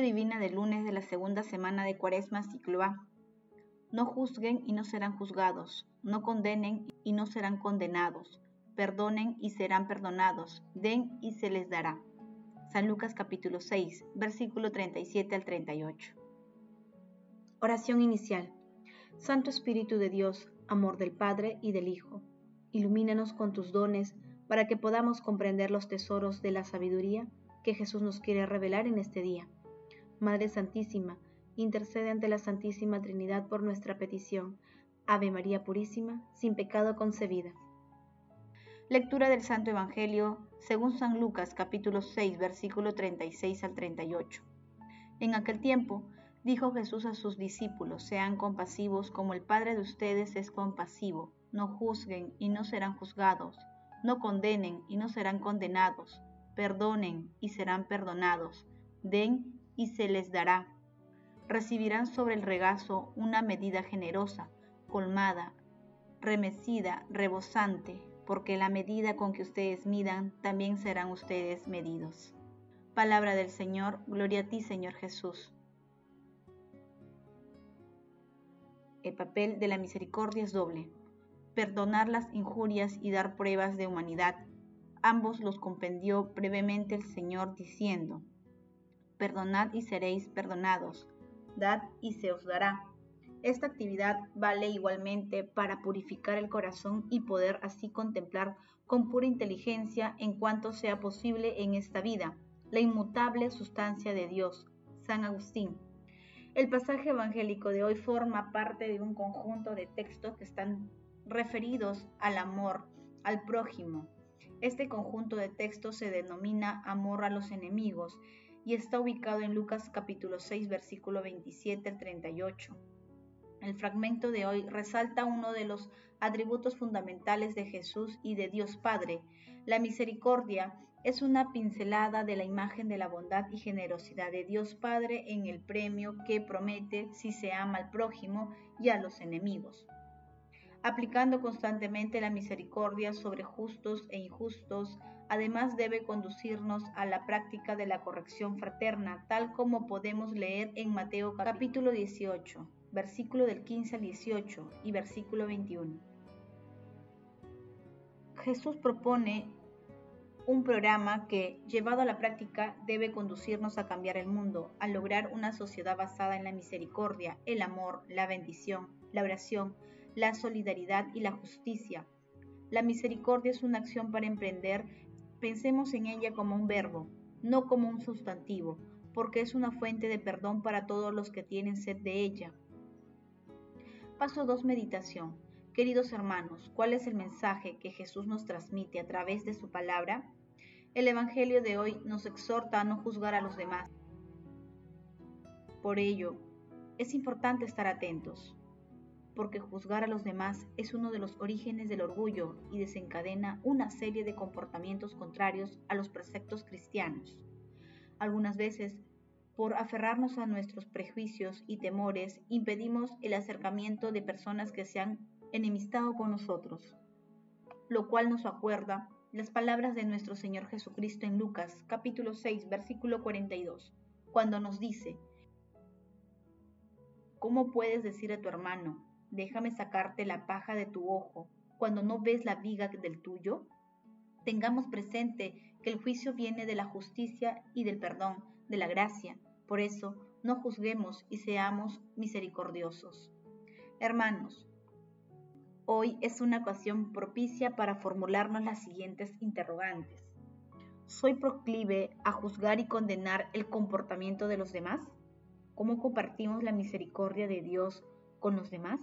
Divina del lunes de la segunda semana de Cuaresma, ciclo A. No juzguen y no serán juzgados, no condenen y no serán condenados, perdonen y serán perdonados, den y se les dará. San Lucas capítulo 6, versículo 37 al 38. Oración inicial. Santo Espíritu de Dios, amor del Padre y del Hijo, ilumínanos con tus dones para que podamos comprender los tesoros de la sabiduría que Jesús nos quiere revelar en este día. Madre Santísima, intercede ante la Santísima Trinidad por nuestra petición. Ave María Purísima, sin pecado concebida. Lectura del Santo Evangelio según San Lucas capítulo 6 versículo 36 al 38. En aquel tiempo dijo Jesús a sus discípulos, sean compasivos como el Padre de ustedes es compasivo, no juzguen y no serán juzgados, no condenen y no serán condenados, perdonen y serán perdonados, den y se les dará. Recibirán sobre el regazo una medida generosa, colmada, remecida, rebosante, porque la medida con que ustedes midan, también serán ustedes medidos. Palabra del Señor, gloria a ti Señor Jesús. El papel de la misericordia es doble, perdonar las injurias y dar pruebas de humanidad. Ambos los compendió brevemente el Señor diciendo, Perdonad y seréis perdonados, dad y se os dará. Esta actividad vale igualmente para purificar el corazón y poder así contemplar con pura inteligencia en cuanto sea posible en esta vida la inmutable sustancia de Dios. San Agustín. El pasaje evangélico de hoy forma parte de un conjunto de textos que están referidos al amor, al prójimo. Este conjunto de textos se denomina amor a los enemigos y está ubicado en Lucas capítulo 6 versículo 27 al 38. El fragmento de hoy resalta uno de los atributos fundamentales de Jesús y de Dios Padre. La misericordia es una pincelada de la imagen de la bondad y generosidad de Dios Padre en el premio que promete si se ama al prójimo y a los enemigos. Aplicando constantemente la misericordia sobre justos e injustos, además debe conducirnos a la práctica de la corrección fraterna, tal como podemos leer en Mateo capítulo 18 versículo del 15 al 18 y versículo 21. Jesús propone un programa que, llevado a la práctica, debe conducirnos a cambiar el mundo, a lograr una sociedad basada en la misericordia, el amor, la bendición, la oración, la solidaridad y la justicia. La misericordia es una acción para emprender, pensemos en ella como un verbo, no como un sustantivo, porque es una fuente de perdón para todos los que tienen sed de ella. Paso 2. Meditación. Queridos hermanos, ¿cuál es el mensaje que Jesús nos transmite a través de su palabra? El Evangelio de hoy nos exhorta a no juzgar a los demás. Por ello, es importante estar atentos, porque juzgar a los demás es uno de los orígenes del orgullo y desencadena una serie de comportamientos contrarios a los preceptos cristianos. Algunas veces por aferrarnos a nuestros prejuicios y temores, impedimos el acercamiento de personas que se han enemistado con nosotros, lo cual nos acuerda las palabras de nuestro Señor Jesucristo en Lucas capítulo 6 versículo 42, cuando nos dice, ¿cómo puedes decir a tu hermano, déjame sacarte la paja de tu ojo, cuando no ves la viga del tuyo? Tengamos presente que el juicio viene de la justicia y del perdón, de la gracia. Por eso, no juzguemos y seamos misericordiosos. Hermanos, hoy es una ocasión propicia para formularnos las siguientes interrogantes. ¿Soy proclive a juzgar y condenar el comportamiento de los demás? ¿Cómo compartimos la misericordia de Dios con los demás?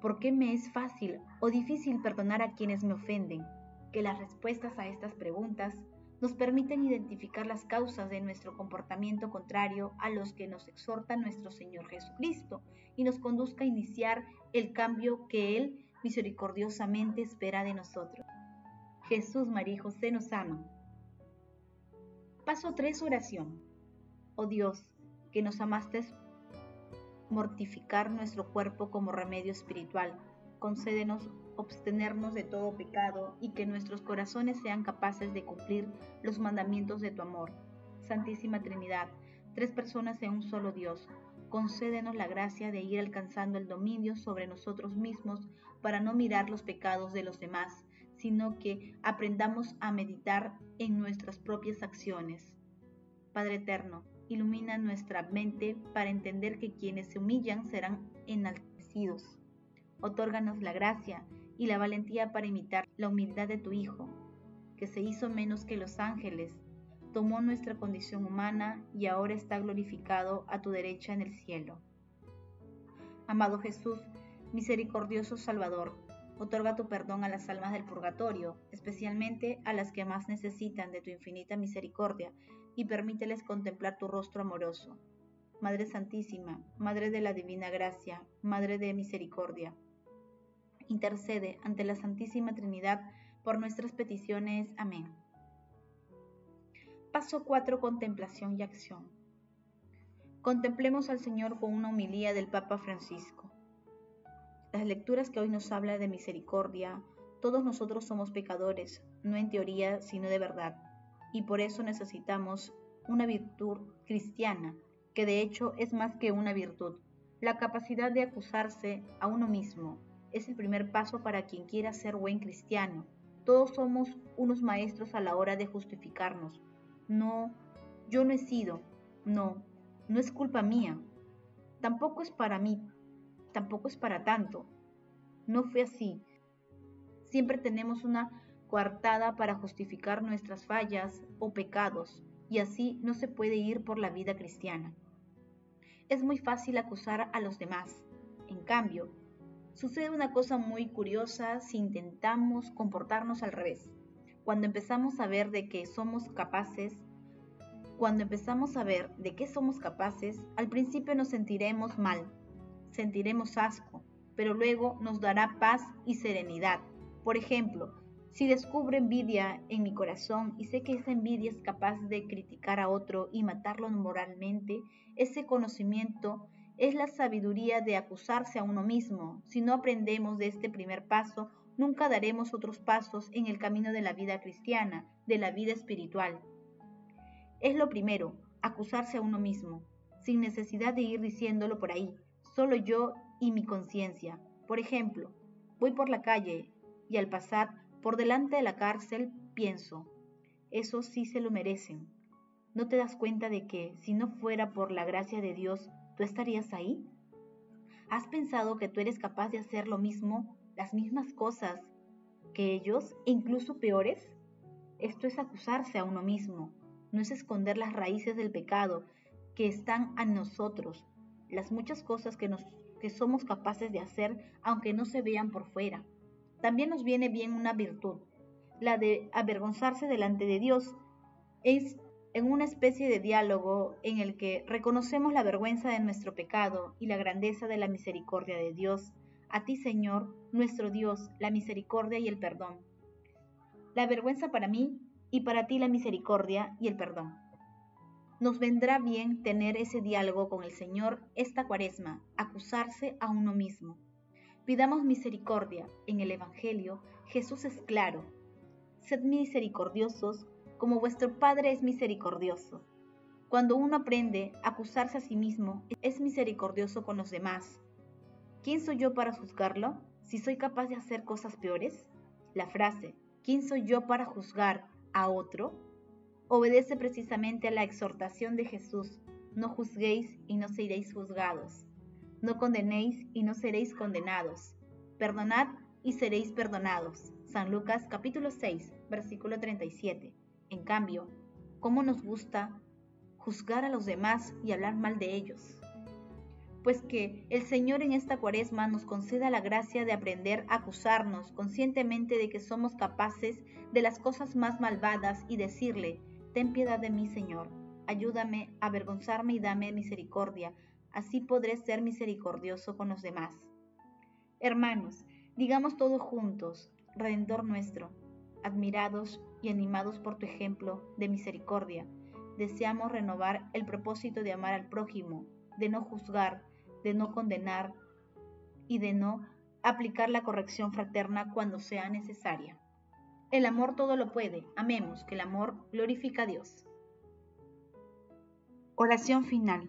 ¿Por qué me es fácil o difícil perdonar a quienes me ofenden? Que las respuestas a estas preguntas nos permiten identificar las causas de nuestro comportamiento contrario a los que nos exhorta nuestro Señor Jesucristo y nos conduzca a iniciar el cambio que Él misericordiosamente espera de nosotros. Jesús, María y José nos aman. Paso 3, oración. Oh Dios, que nos amaste mortificar nuestro cuerpo como remedio espiritual, concédenos abstenernos de todo pecado y que nuestros corazones sean capaces de cumplir los mandamientos de tu amor. Santísima Trinidad, tres personas en un solo Dios. Concédenos la gracia de ir alcanzando el dominio sobre nosotros mismos para no mirar los pecados de los demás, sino que aprendamos a meditar en nuestras propias acciones. Padre Eterno, ilumina nuestra mente para entender que quienes se humillan serán enaltecidos. Otórganos la gracia y la valentía para imitar la humildad de tu Hijo, que se hizo menos que los ángeles, tomó nuestra condición humana y ahora está glorificado a tu derecha en el cielo. Amado Jesús, misericordioso Salvador, otorga tu perdón a las almas del purgatorio, especialmente a las que más necesitan de tu infinita misericordia, y permíteles contemplar tu rostro amoroso. Madre Santísima, Madre de la Divina Gracia, Madre de Misericordia, intercede ante la Santísima Trinidad por nuestras peticiones. Amén. Paso 4. Contemplación y acción. Contemplemos al Señor con una humilía del Papa Francisco. Las lecturas que hoy nos habla de misericordia, todos nosotros somos pecadores, no en teoría, sino de verdad, y por eso necesitamos una virtud cristiana, que de hecho es más que una virtud, la capacidad de acusarse a uno mismo. Es el primer paso para quien quiera ser buen cristiano. Todos somos unos maestros a la hora de justificarnos, no, yo no he sido, no, no es culpa mía, tampoco es para mí, tampoco es para tanto, no fue así. Siempre tenemos una coartada para justificar nuestras fallas o pecados, y así no se puede ir por la vida cristiana. Es muy fácil acusar a los demás. En cambio, sucede una cosa muy curiosa si intentamos comportarnos al revés. Cuando empezamos a ver de que somos capaces, cuando empezamos a ver de qué somos capaces, al principio nos sentiremos mal, sentiremos asco, pero luego nos dará paz y serenidad. Por ejemplo, si descubro envidia en mi corazón y sé que esa envidia es capaz de criticar a otro y matarlo moralmente, ese conocimiento es la sabiduría de acusarse a uno mismo. Si no aprendemos de este primer paso, nunca daremos otros pasos en el camino de la vida cristiana, de la vida espiritual. Es lo primero, acusarse a uno mismo, sin necesidad de ir diciéndolo por ahí, solo yo y mi conciencia. Por ejemplo, voy por la calle y al pasar por delante de la cárcel pienso, eso sí se lo merecen. ¿No te das cuenta de que si no fuera por la gracia de Dios, tú estarías ahí? ¿Has pensado que tú eres capaz de hacer lo mismo las mismas cosas que ellos, e incluso peores? Esto es acusarse a uno mismo, no es esconder las raíces del pecado que están a nosotros, las muchas cosas que, nos, que somos capaces de hacer aunque no se vean por fuera. También nos viene bien una virtud, la de avergonzarse delante de Dios. Es en una especie de diálogo en el que reconocemos la vergüenza de nuestro pecado y la grandeza de la misericordia de Dios a ti, Señor, nuestro Dios, la misericordia y el perdón. La vergüenza para mí y para ti la misericordia y el perdón. Nos vendrá bien tener ese diálogo con el Señor esta cuaresma, acusarse a uno mismo. Pidamos misericordia. En el Evangelio Jesús es claro. Sed misericordiosos como vuestro Padre es misericordioso. Cuando uno aprende a acusarse a sí mismo, es misericordioso con los demás, ¿Quién soy yo para juzgarlo? Si soy capaz de hacer cosas peores. La frase, ¿quién soy yo para juzgar a otro? obedece precisamente a la exhortación de Jesús, no juzguéis y no seréis juzgados, no condenéis y no seréis condenados, perdonad y seréis perdonados. San Lucas capítulo 6, versículo 37. En cambio, ¿cómo nos gusta juzgar a los demás y hablar mal de ellos? pues que el Señor en esta cuaresma nos conceda la gracia de aprender a acusarnos conscientemente de que somos capaces de las cosas más malvadas y decirle, ten piedad de mí, Señor, ayúdame a avergonzarme y dame misericordia, así podré ser misericordioso con los demás. Hermanos, digamos todos juntos, Redentor nuestro, admirados y animados por tu ejemplo de misericordia, deseamos renovar el propósito de amar al prójimo, de no juzgar, de no condenar y de no aplicar la corrección fraterna cuando sea necesaria. El amor todo lo puede, amemos, que el amor glorifica a Dios. Oración final.